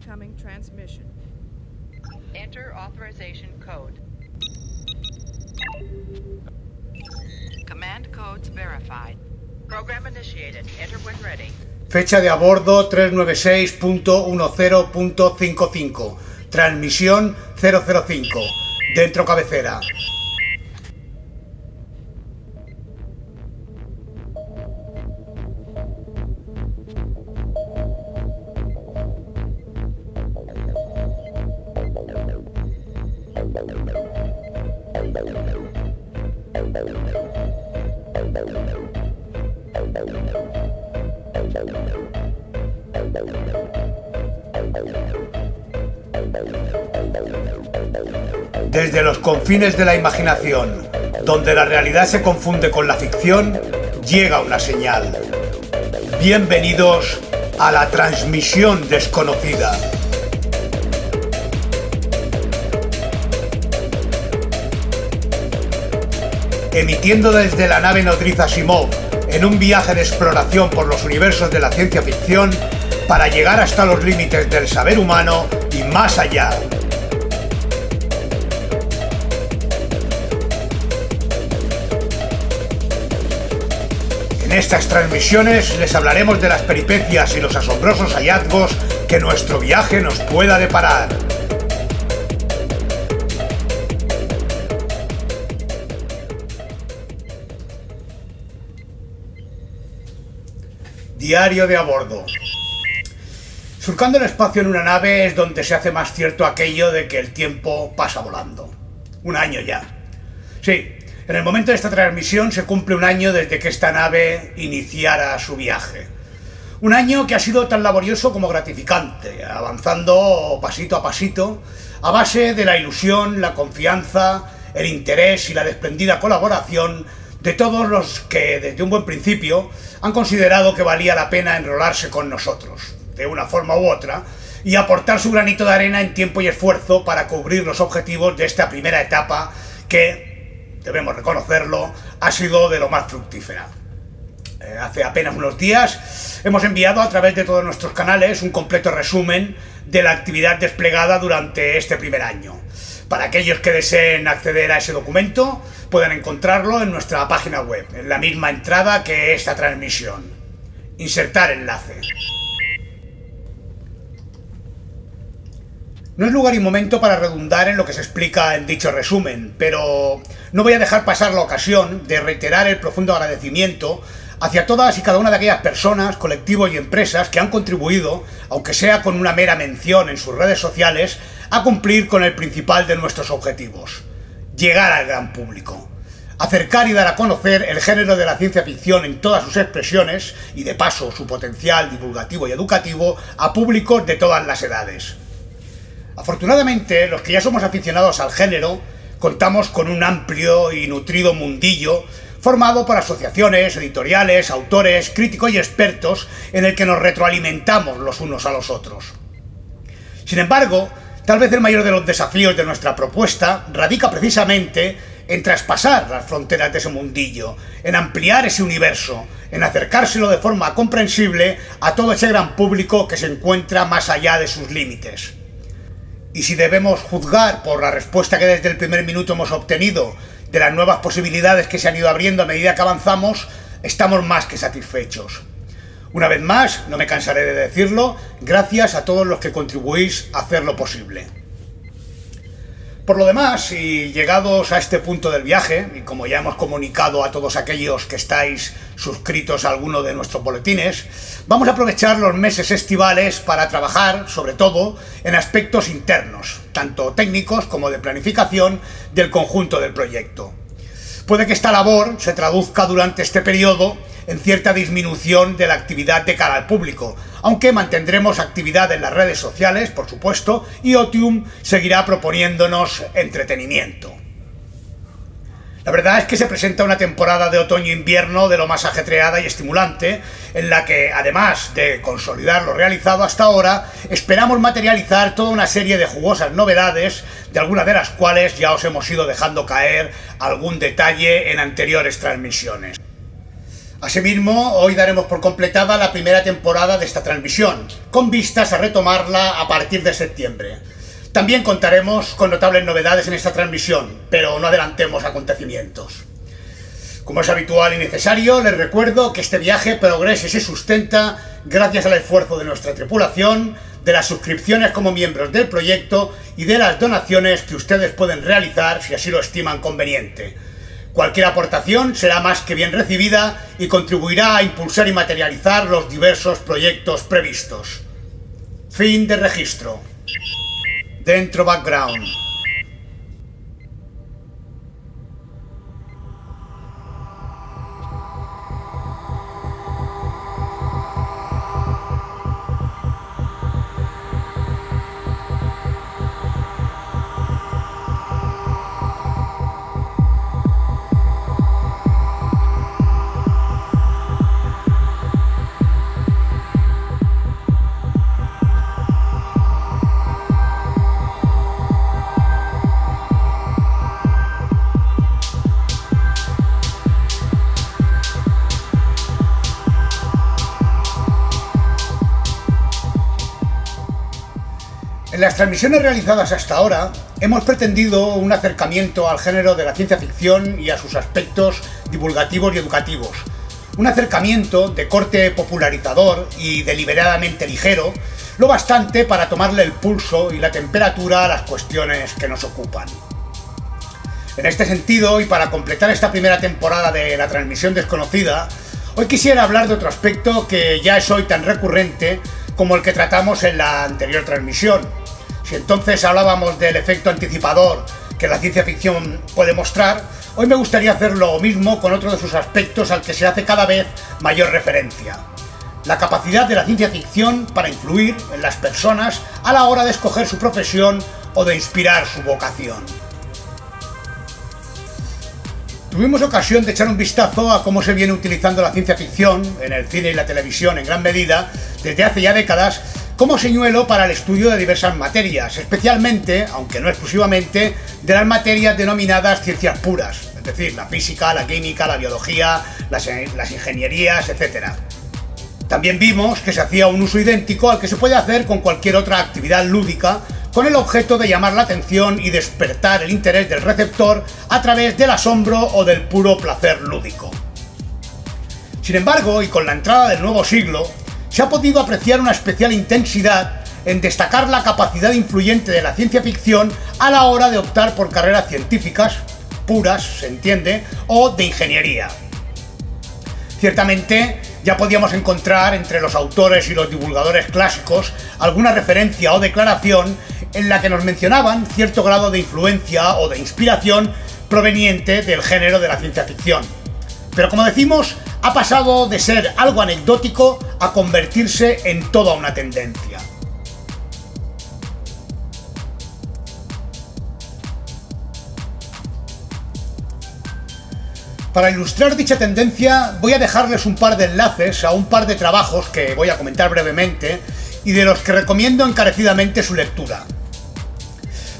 incoming transmission. Enter authorization code. Command codes verified. Program initiated. Enter when ready. Fecha de a bordo 396.10.55. Transmisión 005. Dentro cabecera. Desde los confines de la imaginación, donde la realidad se confunde con la ficción, llega una señal. Bienvenidos a la transmisión desconocida. Emitiendo desde la nave nodriza Simov en un viaje de exploración por los universos de la ciencia ficción para llegar hasta los límites del saber humano y más allá. En estas transmisiones les hablaremos de las peripecias y los asombrosos hallazgos que nuestro viaje nos pueda deparar. Diario de a bordo. Surcando el espacio en una nave es donde se hace más cierto aquello de que el tiempo pasa volando. Un año ya. Sí, en el momento de esta transmisión se cumple un año desde que esta nave iniciara su viaje. Un año que ha sido tan laborioso como gratificante, avanzando pasito a pasito, a base de la ilusión, la confianza, el interés y la desprendida colaboración de todos los que desde un buen principio han considerado que valía la pena enrolarse con nosotros, de una forma u otra, y aportar su granito de arena en tiempo y esfuerzo para cubrir los objetivos de esta primera etapa que, debemos reconocerlo, ha sido de lo más fructífera. Eh, hace apenas unos días hemos enviado a través de todos nuestros canales un completo resumen de la actividad desplegada durante este primer año. Para aquellos que deseen acceder a ese documento, pueden encontrarlo en nuestra página web, en la misma entrada que esta transmisión. Insertar enlace. No es lugar y momento para redundar en lo que se explica en dicho resumen, pero no voy a dejar pasar la ocasión de reiterar el profundo agradecimiento hacia todas y cada una de aquellas personas, colectivos y empresas que han contribuido, aunque sea con una mera mención en sus redes sociales, a cumplir con el principal de nuestros objetivos, llegar al gran público. Acercar y dar a conocer el género de la ciencia ficción en todas sus expresiones y de paso su potencial divulgativo y educativo a públicos de todas las edades. Afortunadamente, los que ya somos aficionados al género, contamos con un amplio y nutrido mundillo formado por asociaciones, editoriales, autores, críticos y expertos en el que nos retroalimentamos los unos a los otros. Sin embargo, tal vez el mayor de los desafíos de nuestra propuesta radica precisamente en traspasar las fronteras de ese mundillo, en ampliar ese universo, en acercárselo de forma comprensible a todo ese gran público que se encuentra más allá de sus límites. Y si debemos juzgar por la respuesta que desde el primer minuto hemos obtenido de las nuevas posibilidades que se han ido abriendo a medida que avanzamos, estamos más que satisfechos. Una vez más, no me cansaré de decirlo, gracias a todos los que contribuís a hacerlo posible. Por lo demás, y llegados a este punto del viaje, y como ya hemos comunicado a todos aquellos que estáis suscritos a alguno de nuestros boletines, vamos a aprovechar los meses estivales para trabajar, sobre todo, en aspectos internos, tanto técnicos como de planificación del conjunto del proyecto. Puede que esta labor se traduzca durante este periodo en cierta disminución de la actividad de cara al público, aunque mantendremos actividad en las redes sociales, por supuesto, y Otium seguirá proponiéndonos entretenimiento. La verdad es que se presenta una temporada de otoño-invierno de lo más ajetreada y estimulante, en la que, además de consolidar lo realizado hasta ahora, esperamos materializar toda una serie de jugosas novedades, de algunas de las cuales ya os hemos ido dejando caer algún detalle en anteriores transmisiones. Asimismo, hoy daremos por completada la primera temporada de esta transmisión, con vistas a retomarla a partir de septiembre. También contaremos con notables novedades en esta transmisión, pero no adelantemos acontecimientos. Como es habitual y necesario, les recuerdo que este viaje progresa y se sustenta gracias al esfuerzo de nuestra tripulación, de las suscripciones como miembros del proyecto y de las donaciones que ustedes pueden realizar si así lo estiman conveniente. Cualquier aportación será más que bien recibida y contribuirá a impulsar y materializar los diversos proyectos previstos. Fin de registro. Dentro background. En las transmisiones realizadas hasta ahora hemos pretendido un acercamiento al género de la ciencia ficción y a sus aspectos divulgativos y educativos. Un acercamiento de corte popularizador y deliberadamente ligero, lo bastante para tomarle el pulso y la temperatura a las cuestiones que nos ocupan. En este sentido, y para completar esta primera temporada de la transmisión desconocida, hoy quisiera hablar de otro aspecto que ya es hoy tan recurrente como el que tratamos en la anterior transmisión, si entonces hablábamos del efecto anticipador que la ciencia ficción puede mostrar, hoy me gustaría hacer lo mismo con otro de sus aspectos al que se hace cada vez mayor referencia. La capacidad de la ciencia ficción para influir en las personas a la hora de escoger su profesión o de inspirar su vocación. Tuvimos ocasión de echar un vistazo a cómo se viene utilizando la ciencia ficción en el cine y la televisión en gran medida desde hace ya décadas como señuelo para el estudio de diversas materias, especialmente, aunque no exclusivamente, de las materias denominadas ciencias puras, es decir, la física, la química, la biología, las, ingenierías, etc. También vimos que se hacía un uso idéntico al que se puede hacer con cualquier otra actividad lúdica, con el objeto de llamar la atención y despertar el interés del receptor a través del asombro o del puro placer lúdico. Sin embargo, y con la entrada del nuevo siglo, se ha podido apreciar una especial intensidad en destacar la capacidad influyente de la ciencia ficción a la hora de optar por carreras científicas, puras, se entiende, o de ingeniería. Ciertamente, ya podíamos encontrar entre los autores y los divulgadores clásicos alguna referencia o declaración en la que nos mencionaban cierto grado de influencia o de inspiración proveniente del género de la ciencia ficción. Pero como decimos, ha pasado de ser algo anecdótico a convertirse en toda una tendencia. Para ilustrar dicha tendencia voy a dejarles un par de enlaces a un par de trabajos que voy a comentar brevemente y de los que recomiendo encarecidamente su lectura.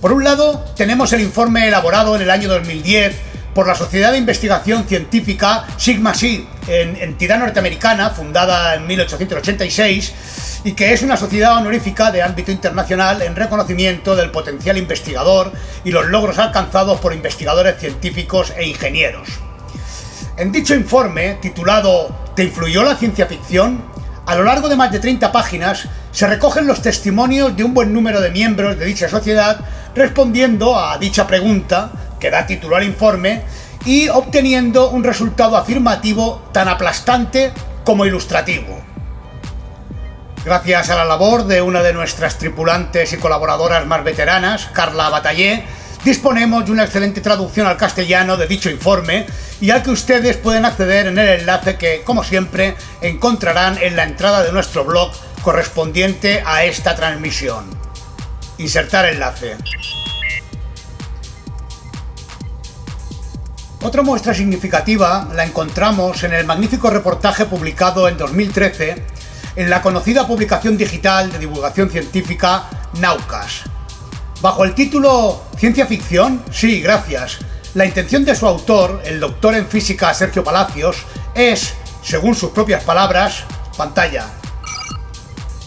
Por un lado, tenemos el informe elaborado en el año 2010 por la Sociedad de Investigación Científica Sigma Xi, entidad norteamericana fundada en 1886 y que es una sociedad honorífica de ámbito internacional en reconocimiento del potencial investigador y los logros alcanzados por investigadores científicos e ingenieros. En dicho informe, titulado ¿Te influyó la ciencia ficción?, a lo largo de más de 30 páginas se recogen los testimonios de un buen número de miembros de dicha sociedad respondiendo a dicha pregunta que da título al informe y obteniendo un resultado afirmativo tan aplastante como ilustrativo. Gracias a la labor de una de nuestras tripulantes y colaboradoras más veteranas, Carla Batallé, disponemos de una excelente traducción al castellano de dicho informe y al que ustedes pueden acceder en el enlace que, como siempre, encontrarán en la entrada de nuestro blog correspondiente a esta transmisión. Insertar enlace. Otra muestra significativa la encontramos en el magnífico reportaje publicado en 2013 en la conocida publicación digital de divulgación científica Naucas. Bajo el título ¿Ciencia ficción? Sí, gracias. La intención de su autor, el doctor en física Sergio Palacios, es, según sus propias palabras, pantalla.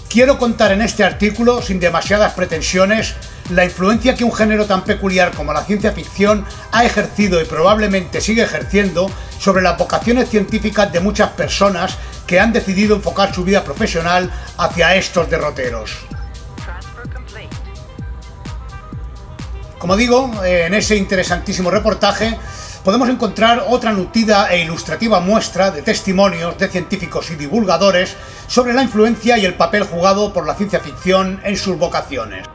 Quiero contar en este artículo, sin demasiadas pretensiones, la influencia que un género tan peculiar como la ciencia ficción ha ejercido y probablemente sigue ejerciendo sobre las vocaciones científicas de muchas personas que han decidido enfocar su vida profesional hacia estos derroteros. Como digo, en ese interesantísimo reportaje podemos encontrar otra nutrida e ilustrativa muestra de testimonios de científicos y divulgadores sobre la influencia y el papel jugado por la ciencia ficción en sus vocaciones.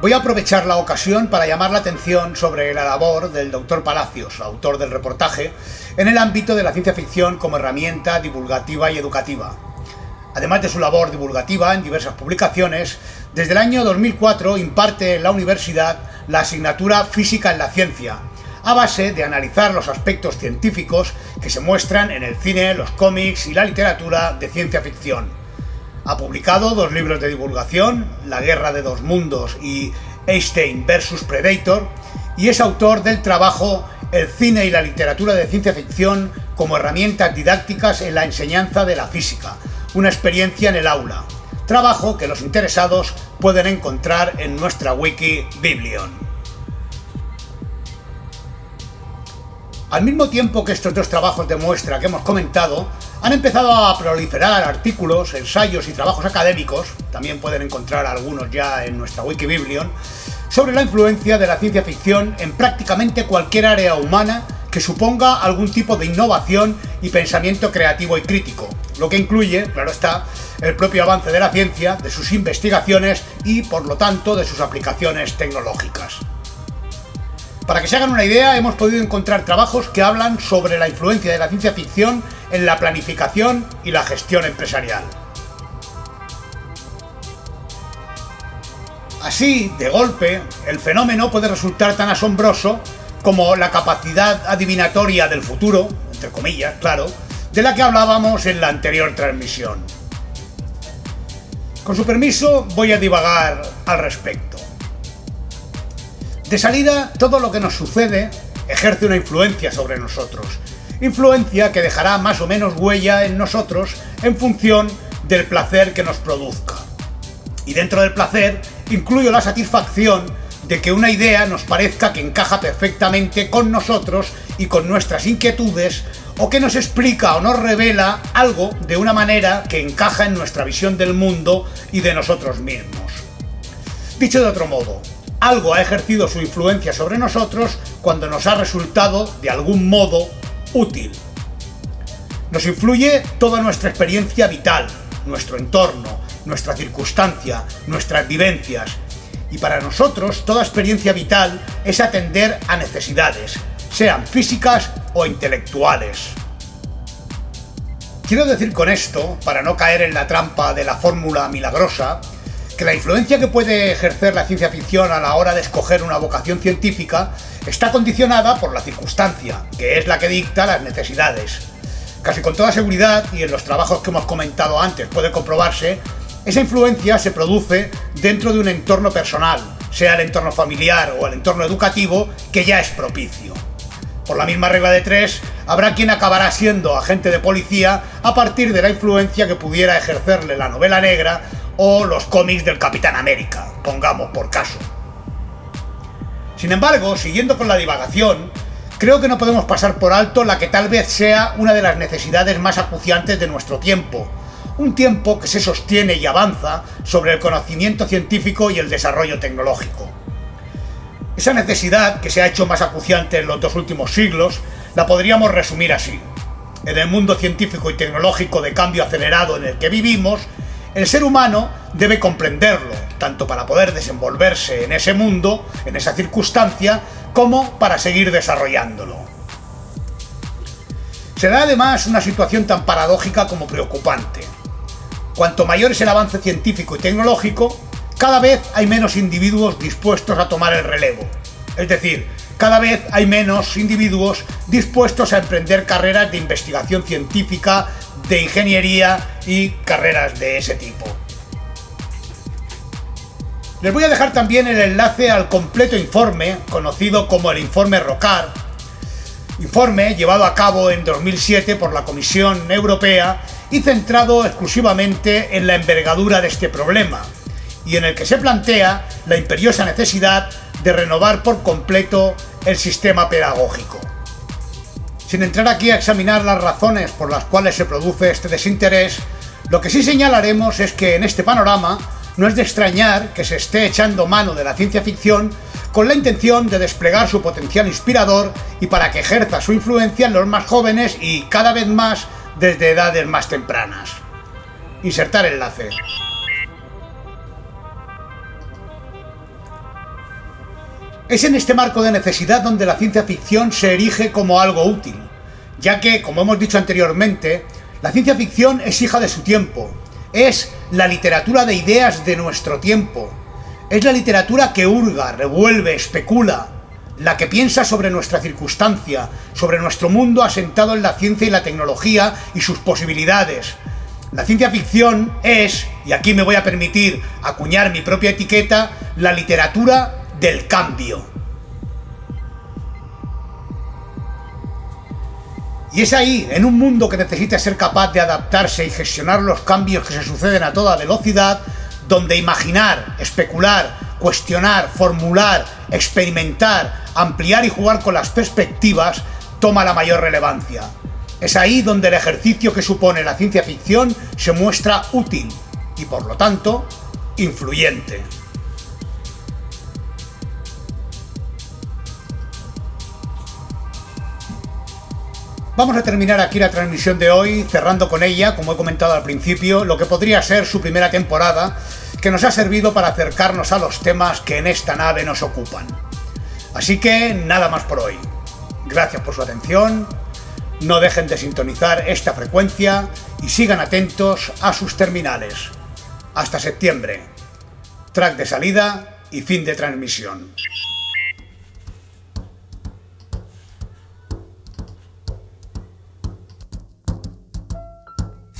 Voy a aprovechar la ocasión para llamar la atención sobre la labor del doctor Palacios, autor del reportaje, en el ámbito de la ciencia ficción como herramienta divulgativa y educativa. Además de su labor divulgativa en diversas publicaciones, desde el año 2004 imparte en la universidad la asignatura Física en la Ciencia, a base de analizar los aspectos científicos que se muestran en el cine, los cómics y la literatura de ciencia ficción. Ha publicado dos libros de divulgación, La Guerra de dos Mundos y Einstein vs. Predator, y es autor del trabajo El cine y la literatura de ciencia ficción como herramientas didácticas en la enseñanza de la física, una experiencia en el aula, trabajo que los interesados pueden encontrar en nuestra wiki Biblion. Al mismo tiempo que estos dos trabajos de muestra que hemos comentado, han empezado a proliferar artículos, ensayos y trabajos académicos, también pueden encontrar algunos ya en nuestra Wikibiblion, sobre la influencia de la ciencia ficción en prácticamente cualquier área humana que suponga algún tipo de innovación y pensamiento creativo y crítico, lo que incluye, claro está, el propio avance de la ciencia, de sus investigaciones y, por lo tanto, de sus aplicaciones tecnológicas. Para que se hagan una idea, hemos podido encontrar trabajos que hablan sobre la influencia de la ciencia ficción en la planificación y la gestión empresarial. Así, de golpe, el fenómeno puede resultar tan asombroso como la capacidad adivinatoria del futuro, entre comillas, claro, de la que hablábamos en la anterior transmisión. Con su permiso, voy a divagar al respecto. De salida, todo lo que nos sucede ejerce una influencia sobre nosotros. Influencia que dejará más o menos huella en nosotros en función del placer que nos produzca. Y dentro del placer incluyo la satisfacción de que una idea nos parezca que encaja perfectamente con nosotros y con nuestras inquietudes o que nos explica o nos revela algo de una manera que encaja en nuestra visión del mundo y de nosotros mismos. Dicho de otro modo, algo ha ejercido su influencia sobre nosotros cuando nos ha resultado de algún modo útil. Nos influye toda nuestra experiencia vital, nuestro entorno, nuestra circunstancia, nuestras vivencias. Y para nosotros toda experiencia vital es atender a necesidades, sean físicas o intelectuales. Quiero decir con esto, para no caer en la trampa de la fórmula milagrosa, que la influencia que puede ejercer la ciencia ficción a la hora de escoger una vocación científica está condicionada por la circunstancia, que es la que dicta las necesidades. Casi con toda seguridad, y en los trabajos que hemos comentado antes puede comprobarse, esa influencia se produce dentro de un entorno personal, sea el entorno familiar o el entorno educativo, que ya es propicio. Por la misma regla de tres, habrá quien acabará siendo agente de policía a partir de la influencia que pudiera ejercerle la novela negra o los cómics del Capitán América, pongamos por caso. Sin embargo, siguiendo con la divagación, creo que no podemos pasar por alto la que tal vez sea una de las necesidades más acuciantes de nuestro tiempo, un tiempo que se sostiene y avanza sobre el conocimiento científico y el desarrollo tecnológico. Esa necesidad, que se ha hecho más acuciante en los dos últimos siglos, la podríamos resumir así. En el mundo científico y tecnológico de cambio acelerado en el que vivimos, el ser humano debe comprenderlo, tanto para poder desenvolverse en ese mundo, en esa circunstancia, como para seguir desarrollándolo. Se da además una situación tan paradójica como preocupante. Cuanto mayor es el avance científico y tecnológico, cada vez hay menos individuos dispuestos a tomar el relevo. Es decir, cada vez hay menos individuos dispuestos a emprender carreras de investigación científica, de ingeniería y carreras de ese tipo. Les voy a dejar también el enlace al completo informe, conocido como el informe ROCAR, informe llevado a cabo en 2007 por la Comisión Europea y centrado exclusivamente en la envergadura de este problema, y en el que se plantea la imperiosa necesidad de renovar por completo el sistema pedagógico. Sin entrar aquí a examinar las razones por las cuales se produce este desinterés, lo que sí señalaremos es que en este panorama no es de extrañar que se esté echando mano de la ciencia ficción con la intención de desplegar su potencial inspirador y para que ejerza su influencia en los más jóvenes y cada vez más desde edades más tempranas. Insertar enlace. Es en este marco de necesidad donde la ciencia ficción se erige como algo útil, ya que, como hemos dicho anteriormente, la ciencia ficción es hija de su tiempo, es la literatura de ideas de nuestro tiempo, es la literatura que hurga, revuelve, especula, la que piensa sobre nuestra circunstancia, sobre nuestro mundo asentado en la ciencia y la tecnología y sus posibilidades. La ciencia ficción es, y aquí me voy a permitir acuñar mi propia etiqueta, la literatura del cambio. Y es ahí, en un mundo que necesita ser capaz de adaptarse y gestionar los cambios que se suceden a toda velocidad, donde imaginar, especular, cuestionar, formular, experimentar, ampliar y jugar con las perspectivas toma la mayor relevancia. Es ahí donde el ejercicio que supone la ciencia ficción se muestra útil y por lo tanto influyente. Vamos a terminar aquí la transmisión de hoy, cerrando con ella, como he comentado al principio, lo que podría ser su primera temporada, que nos ha servido para acercarnos a los temas que en esta nave nos ocupan. Así que nada más por hoy. Gracias por su atención, no dejen de sintonizar esta frecuencia y sigan atentos a sus terminales. Hasta septiembre. Track de salida y fin de transmisión.